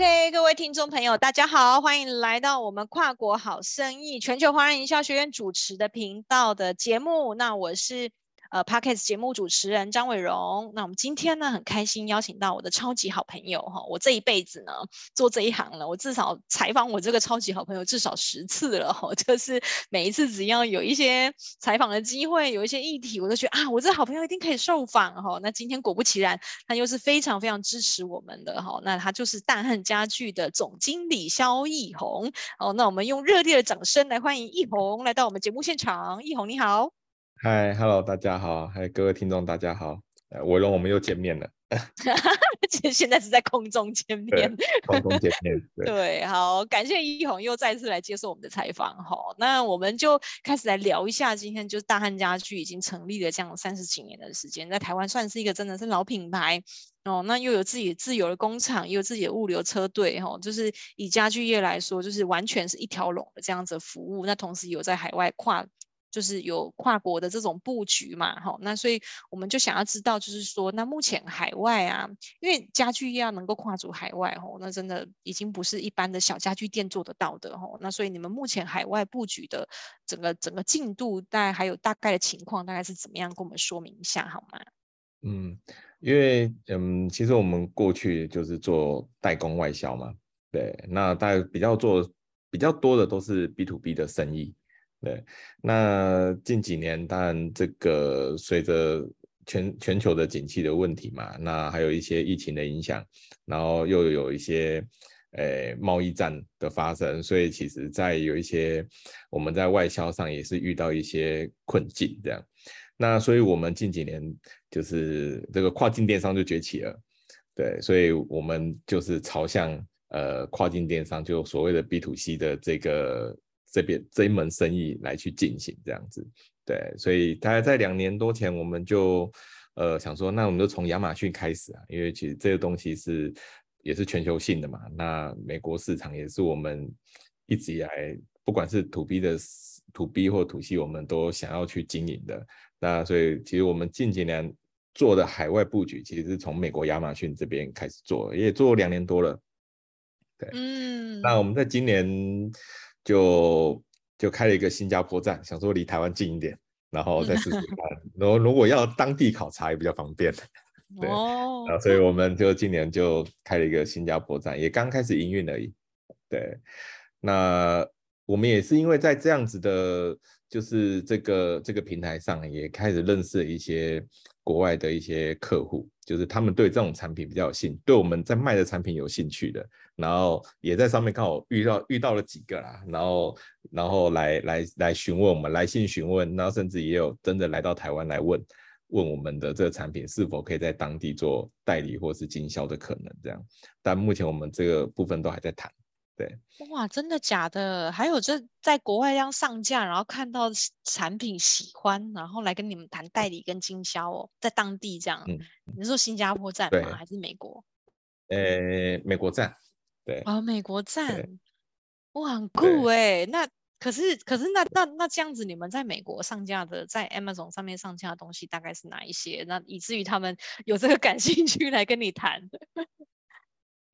OK，各位听众朋友，大家好，欢迎来到我们跨国好生意全球华人营销学院主持的频道的节目。那我是。呃，Podcast 节目主持人张伟荣，那我们今天呢很开心邀请到我的超级好朋友哈，我这一辈子呢做这一行了，我至少采访我这个超级好朋友至少十次了哈，就是每一次只要有一些采访的机会，有一些议题，我都觉得啊，我这好朋友一定可以受访哈。那今天果不其然，他又是非常非常支持我们的哈，那他就是大汉家具的总经理萧奕弘哦，那我们用热烈的掌声来欢迎奕宏来到我们节目现场，奕宏你好。嗨，Hello，大家好，还有各位听众，大家好，伟龙，我们又见面了。哈现在是在空中见面，空中见面。对，对，好，感谢奕弘又再次来接受我们的采访。哈，那我们就开始来聊一下，今天就是大汉家具已经成立了这样三十几年的时间，在台湾算是一个真的是老品牌哦。那又有自己自有的工厂，也有自己的物流车队，哈，就是以家具业来说，就是完全是一条龙的这样子的服务。那同时有在海外跨。就是有跨国的这种布局嘛，哈，那所以我们就想要知道，就是说，那目前海外啊，因为家具要能够跨足海外，吼，那真的已经不是一般的小家具店做得到的，吼，那所以你们目前海外布局的整个整个进度，大概还有大概的情况，大概是怎么样，跟我们说明一下好吗？嗯，因为嗯，其实我们过去就是做代工外销嘛，对，那大概比较做比较多的都是 B to B 的生意。对，那近几年当然这个随着全全球的景气的问题嘛，那还有一些疫情的影响，然后又有一些诶贸易战的发生，所以其实在有一些我们在外销上也是遇到一些困境这样。那所以我们近几年就是这个跨境电商就崛起了，对，所以我们就是朝向呃跨境电商，就所谓的 B to C 的这个。这边这一门生意来去进行这样子，对，所以大概在两年多前，我们就呃想说，那我们就从亚马逊开始啊，因为其实这个东西是也是全球性的嘛，那美国市场也是我们一直以来不管是 To B 的 To B 或 To C，我们都想要去经营的。那所以其实我们近几年做的海外布局，其实是从美国亚马逊这边开始做，也做两年多了。对，嗯，那我们在今年。就就开了一个新加坡站，想说离台湾近一点，然后再试试看。然后如果要当地考察也比较方便，对。哦。然后所以我们就今年就开了一个新加坡站，也刚开始营运而已。对。那我们也是因为在这样子的，就是这个这个平台上，也开始认识了一些国外的一些客户。就是他们对这种产品比较有兴趣，对我们在卖的产品有兴趣的，然后也在上面刚好遇到遇到了几个啦，然后然后来来来询问我们，来信询问，然后甚至也有真的来到台湾来问问我们的这个产品是否可以在当地做代理或是经销的可能这样，但目前我们这个部分都还在谈。对，哇，真的假的？还有这在国外这样上架，然后看到产品喜欢，然后来跟你们谈代理跟经销哦，在当地这样。嗯，你是说新加坡站吗？还是美国？呃，美国站。对。哦，美国站。哇，很酷哎！那可是可是那那那这样子，你们在美国上架的，在 Amazon 上面上架的东西大概是哪一些？那以至于他们有这个感兴趣来跟你谈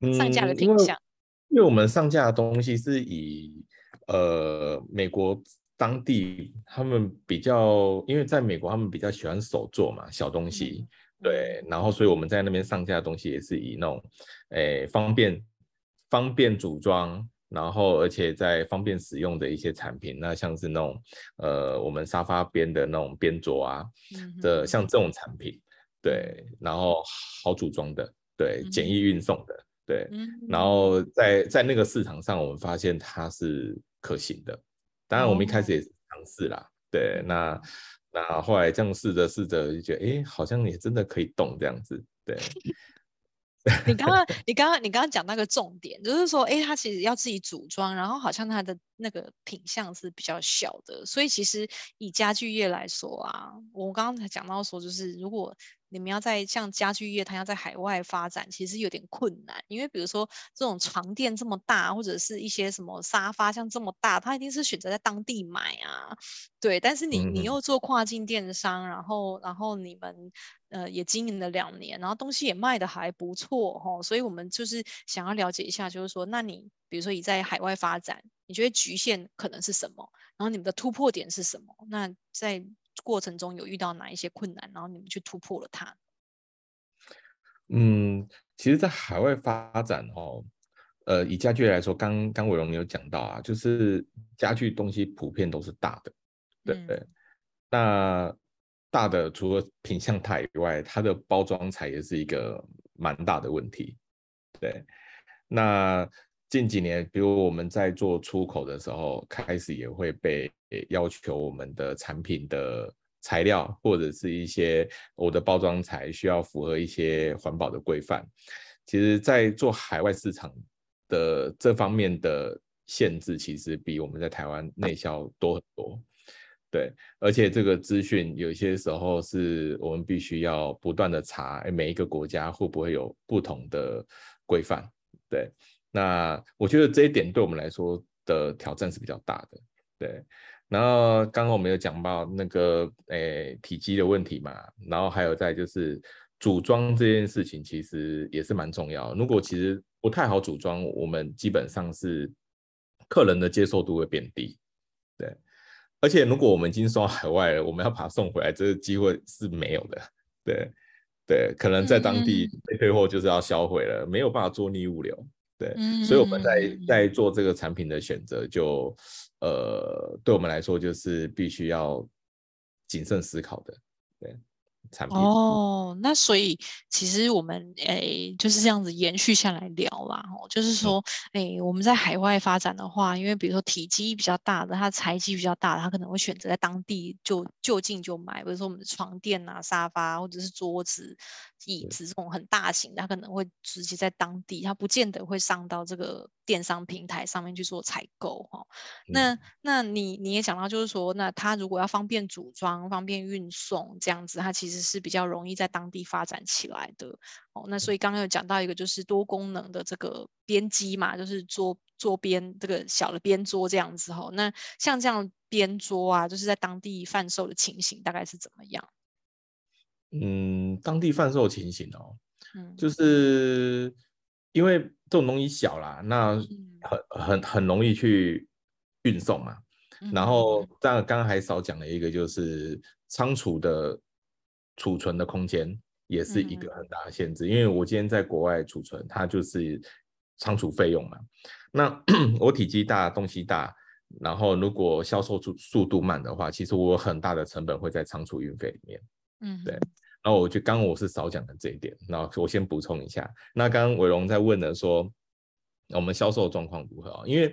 上架的品项。因为我们上架的东西是以呃美国当地他们比较，因为在美国他们比较喜欢手做嘛，小东西，对，然后所以我们在那边上架的东西也是以那种诶方便方便组装，然后而且在方便使用的一些产品，那像是那种呃我们沙发边的那种边桌啊的像这种产品，对，然后好组装的，对，简易运送的。对，然后在在那个市场上，我们发现它是可行的。当然，我们一开始也是尝试啦。对，那那后来这样试着试着，就觉得哎，好像也真的可以动这样子。对。你刚刚你刚刚你刚刚讲那个重点，就是说，哎，它其实要自己组装，然后好像它的那个品相是比较小的，所以其实以家具业来说啊，我刚刚才讲到说，就是如果你们要在像家具业，它要在海外发展，其实有点困难，因为比如说这种床垫这么大，或者是一些什么沙发像这么大，它一定是选择在当地买啊。对，但是你你又做跨境电商，然后然后你们呃也经营了两年，然后东西也卖的还不错哈，所以我们就是想要了解一下，就是说，那你比如说你在海外发展，你觉得局限可能是什么？然后你们的突破点是什么？那在过程中有遇到哪一些困难，然后你们去突破了它？嗯，其实，在海外发展哦，呃，以家具来说，刚刚伟荣有讲到啊，就是家具东西普遍都是大的，对不对？嗯、那大的除了品相大以外，它的包装材也是一个蛮大的问题，对。那近几年，比如我们在做出口的时候，开始也会被要求我们的产品的材料或者是一些我的包装材需要符合一些环保的规范。其实，在做海外市场的这方面的限制，其实比我们在台湾内销多很多。对，而且这个资讯有些时候是我们必须要不断的查，每一个国家会不会有不同的规范。对。那我觉得这一点对我们来说的挑战是比较大的，对。然后刚刚我们有讲到那个诶、欸、体积的问题嘛，然后还有再就是组装这件事情，其实也是蛮重要。如果其实不太好组装，我们基本上是客人的接受度会变低，对。而且如果我们已经送到海外了，我们要把它送回来，这个机会是没有的，对对。可能在当地被退货就是要销毁了，没有办法做逆物流。对，所以我们在在做这个产品的选择，就呃，对我们来说就是必须要谨慎思考的，对。产品。哦，那所以其实我们诶就是这样子延续下来聊啦，哦，就是说诶我们在海外发展的话，因为比如说体积比较大的，它材积比较大的，它可能会选择在当地就就近就买，比如说我们的床垫啊、沙发或者是桌子、椅子这种很大型的，它可能会直接在当地，它不见得会上到这个电商平台上面去做采购哈。那。那你你也讲到，就是说，那它如果要方便组装、方便运送这样子，它其实是比较容易在当地发展起来的哦。那所以刚刚有讲到一个就是多功能的这个边机嘛，就是桌桌边这个小的边桌这样子哈。那像这样边桌啊，就是在当地贩售的情形大概是怎么样？嗯，当地贩售的情形哦，嗯，就是因为这种东西小啦，那很很很容易去运送嘛。然后这样刚刚还少讲了一个，就是仓储的。储存的空间也是一个很大的限制，嗯、因为我今天在国外储存，它就是仓储费用嘛。那 我体积大，东西大，然后如果销售速速度慢的话，其实我有很大的成本会在仓储运费里面。嗯，对。然后我就刚刚我是少讲的这一点，那我先补充一下。那刚刚伟龙在问的说，我们销售状况如何啊？因为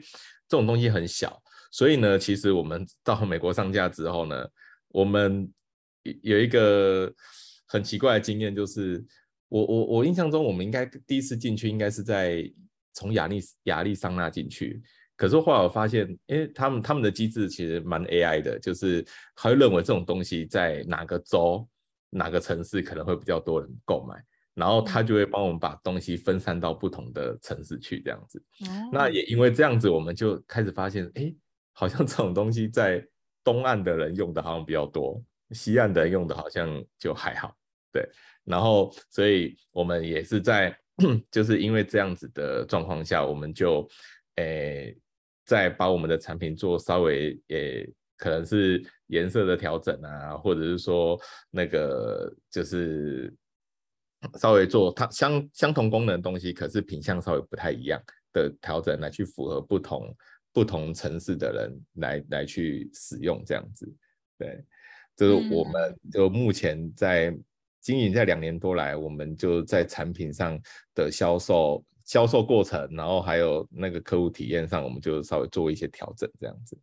这种东西很小，所以呢，其实我们到美国上架之后呢，我们。有一个很奇怪的经验，就是我我我印象中，我们应该第一次进去应该是在从亚利亚利桑那进去，可是后来我发现，因为他们他们的机制其实蛮 AI 的，就是他会认为这种东西在哪个州、哪个城市可能会比较多人购买，然后他就会帮我们把东西分散到不同的城市去，这样子。那也因为这样子，我们就开始发现，哎，好像这种东西在东岸的人用的好像比较多。西岸的用的好像就还好，对，然后所以我们也是在，就是因为这样子的状况下，我们就，诶，再把我们的产品做稍微，诶，可能是颜色的调整啊，或者是说那个就是 稍微做它相相同功能的东西，可是品相稍微不太一样的调整，来去符合不同不同城市的人来来去使用这样子，对。就是我们就目前在经营在两年多来，我们就在产品上的销售、销售过程，然后还有那个客户体验上，我们就稍微做一些调整，这样子。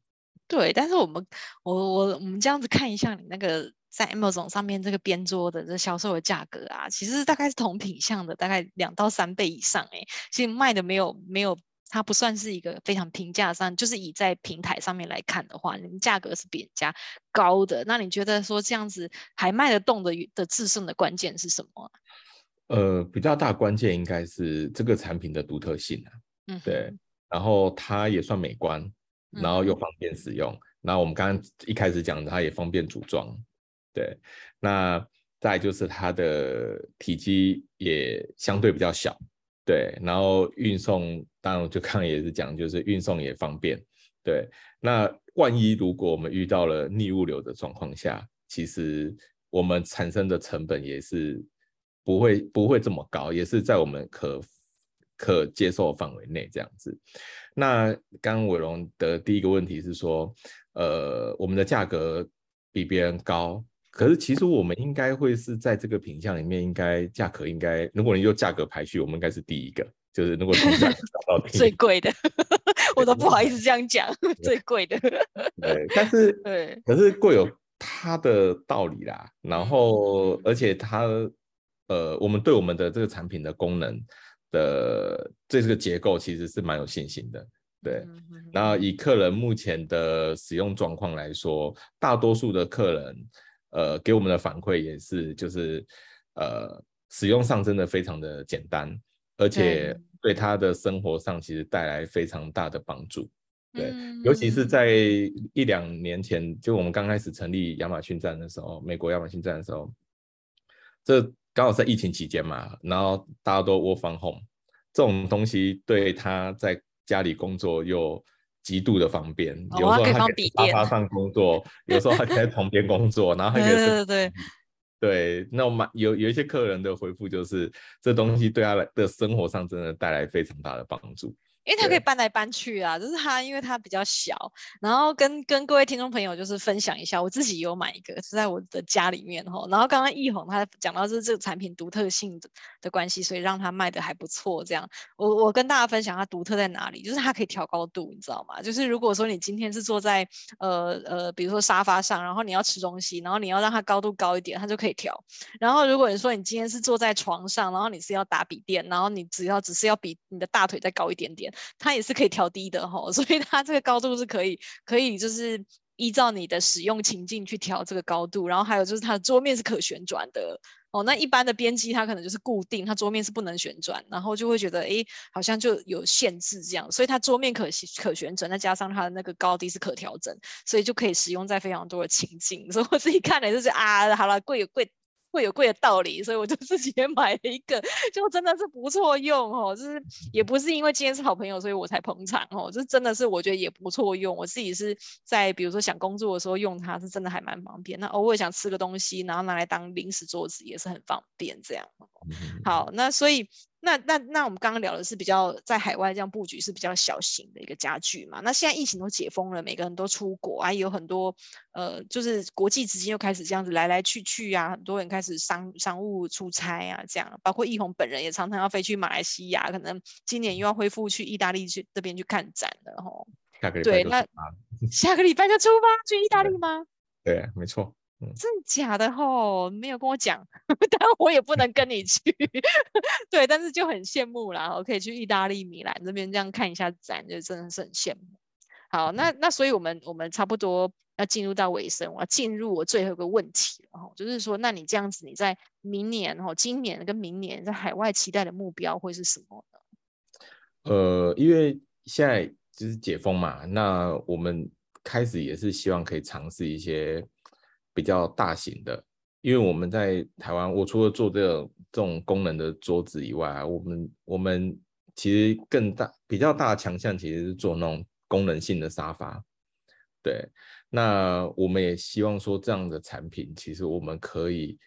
对，但是我们我我我们这样子看一下你那个在 Amazon 上面这个边桌的这销售的价格啊，其实大概是同品相的大概两到三倍以上，哎，其实卖的没有没有它不算是一个非常平价上，就是以在平台上面来看的话，你们价格是比人家高的。那你觉得说这样子还卖得动的的制胜的关键是什么？呃，比较大关键应该是这个产品的独特性啊。嗯，对。然后它也算美观，然后又方便使用。那、嗯、我们刚刚一开始讲的，它也方便组装。对，那再就是它的体积也相对比较小。对，然后运送，当然就刚刚也是讲，就是运送也方便。对，那万一如果我们遇到了逆物流的状况下，其实我们产生的成本也是不会不会这么高，也是在我们可可接受范围内这样子。那刚刚伟龙的第一个问题是说，呃，我们的价格比别人高。可是其实我们应该会是在这个品项里面，应该价格应该，如果你用价格排序，我们应该是第一个，就是如果从价格 找到最贵的，我都不好意思这样讲，最贵的。对，但是 对，可是贵有它的道理啦。然后，而且它呃，我们对我们的这个产品的功能的这个结构其实是蛮有信心的。对，然后以客人目前的使用状况来说，大多数的客人。呃，给我们的反馈也是，就是呃，使用上真的非常的简单，而且对他的生活上其实带来非常大的帮助。对，嗯、尤其是在一两年前，就我们刚开始成立亚马逊站的时候，美国亚马逊站的时候，这刚好在疫情期间嘛，然后大家都 work from home，这种东西对他在家里工作又。极度的方便，有时候他可以在沙发上工作，哦、有时候他可以在床边工作，然后还可以对对对，对，那我们有有一些客人的回复就是，这东西对他的生活上真的带来非常大的帮助。因为它可以搬来搬去啊，就是它，因为它比较小，然后跟跟各位听众朋友就是分享一下，我自己有买一个是在我的家里面哈，然后刚刚易宏他讲到是这个产品独特性的的关系，所以让它卖的还不错。这样，我我跟大家分享它独特在哪里，就是它可以调高度，你知道吗？就是如果说你今天是坐在呃呃，比如说沙发上，然后你要吃东西，然后你要让它高度高一点，它就可以调。然后如果你说你今天是坐在床上，然后你是要打笔电，然后你只要只是要比你的大腿再高一点点。它也是可以调低的哈，所以它这个高度是可以可以就是依照你的使用情境去调这个高度，然后还有就是它的桌面是可旋转的哦。那一般的编机它可能就是固定，它桌面是不能旋转，然后就会觉得哎好像就有限制这样，所以它桌面可可旋转，再加上它的那个高低是可调整，所以就可以使用在非常多的情境。所以我自己看了就是啊，好了，贵有贵。会有贵的道理，所以我就自己也买了一个，就真的是不错用哦。就是也不是因为今天是好朋友，所以我才捧场哦。就是真的是我觉得也不错用，我自己是在比如说想工作的时候用它，是真的还蛮方便。那偶尔想吃个东西，然后拿来当零食桌子也是很方便这样。好，那所以。那那那我们刚刚聊的是比较在海外这样布局是比较小型的一个家具嘛？那现在疫情都解封了，每个人都出国啊，也有很多呃，就是国际资金又开始这样子来来去去啊，很多人开始商商务出差啊，这样，包括易宏本人也常常要飞去马来西亚，可能今年又要恢复去意大利去这边去看展了吼。下个。对，那 下个礼拜就出发去意大利吗？对，没错。真的假的吼？没有跟我讲，但我也不能跟你去。对，但是就很羡慕啦，我可以去意大利米兰这边这样看一下展，就真的是很羡慕。好，那那所以我们我们差不多要进入到尾声，我要进入我最后一个问题了，就是说，那你这样子，你在明年哈，今年跟明年在海外期待的目标会是什么呢？呃，因为现在就是解封嘛，那我们开始也是希望可以尝试一些。比较大型的，因为我们在台湾，我除了做这种这种功能的桌子以外，我们我们其实更大比较大的强项其实是做那种功能性的沙发。对，那我们也希望说这样的产品，其实我们可以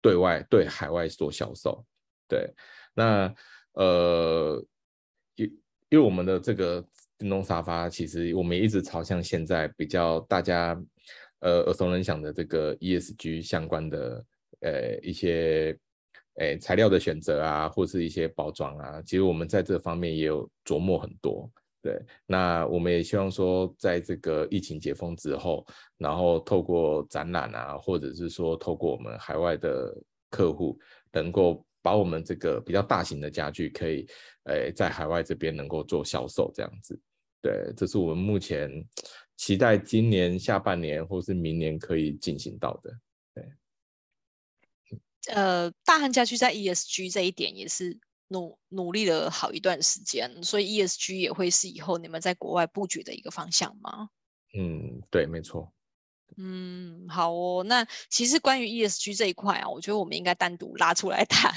对外对海外做销售。对，那呃，因因为我们的这个电动沙发，其实我们一直朝向现在比较大家。呃，耳熟能详的这个 ESG 相关的呃一些诶材料的选择啊，或是一些包装啊，其实我们在这方面也有琢磨很多。对，那我们也希望说，在这个疫情解封之后，然后透过展览啊，或者是说透过我们海外的客户，能够把我们这个比较大型的家具可以，诶、在海外这边能够做销售这样子。对，这是我们目前期待今年下半年或是明年可以进行到的。对，呃，大汉家居在 ESG 这一点也是努努力了好一段时间，所以 ESG 也会是以后你们在国外布局的一个方向吗？嗯，对，没错。嗯，好哦。那其实关于 ESG 这一块啊，我觉得我们应该单独拉出来 谈。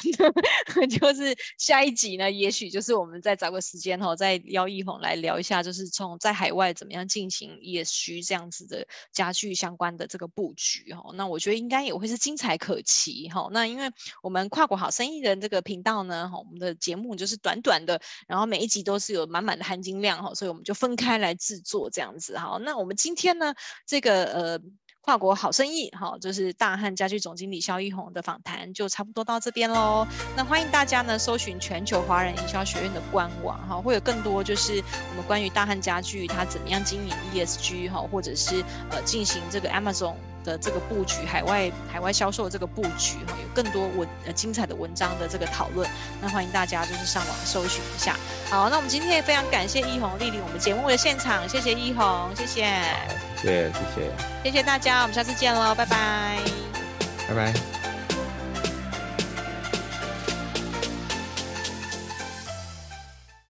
就是下一集呢，也许就是我们再找个时间哈，再邀奕弘来聊一下，就是从在海外怎么样进行 ESG 这样子的家具相关的这个布局哈。那我觉得应该也会是精彩可期哈。那因为我们跨国好生意的这个频道呢，哈，我们的节目就是短短的，然后每一集都是有满满的含金量哈，所以我们就分开来制作这样子哈。那我们今天呢，这个呃。跨国好生意，哈，就是大汉家具总经理萧奕弘的访谈就差不多到这边喽。那欢迎大家呢搜寻全球华人营销学院的官网，哈，会有更多就是我们关于大汉家具它怎么样经营 ESG，哈，或者是呃进行这个 Amazon。的这个布局，海外海外销售的这个布局哈，有更多文呃精彩的文章的这个讨论，那欢迎大家就是上网搜寻一下。好，那我们今天也非常感谢奕弘莅临我们节目的现场，谢谢奕弘，谢谢，谢谢谢谢，谢谢大家，我们下次见喽，拜拜，拜拜。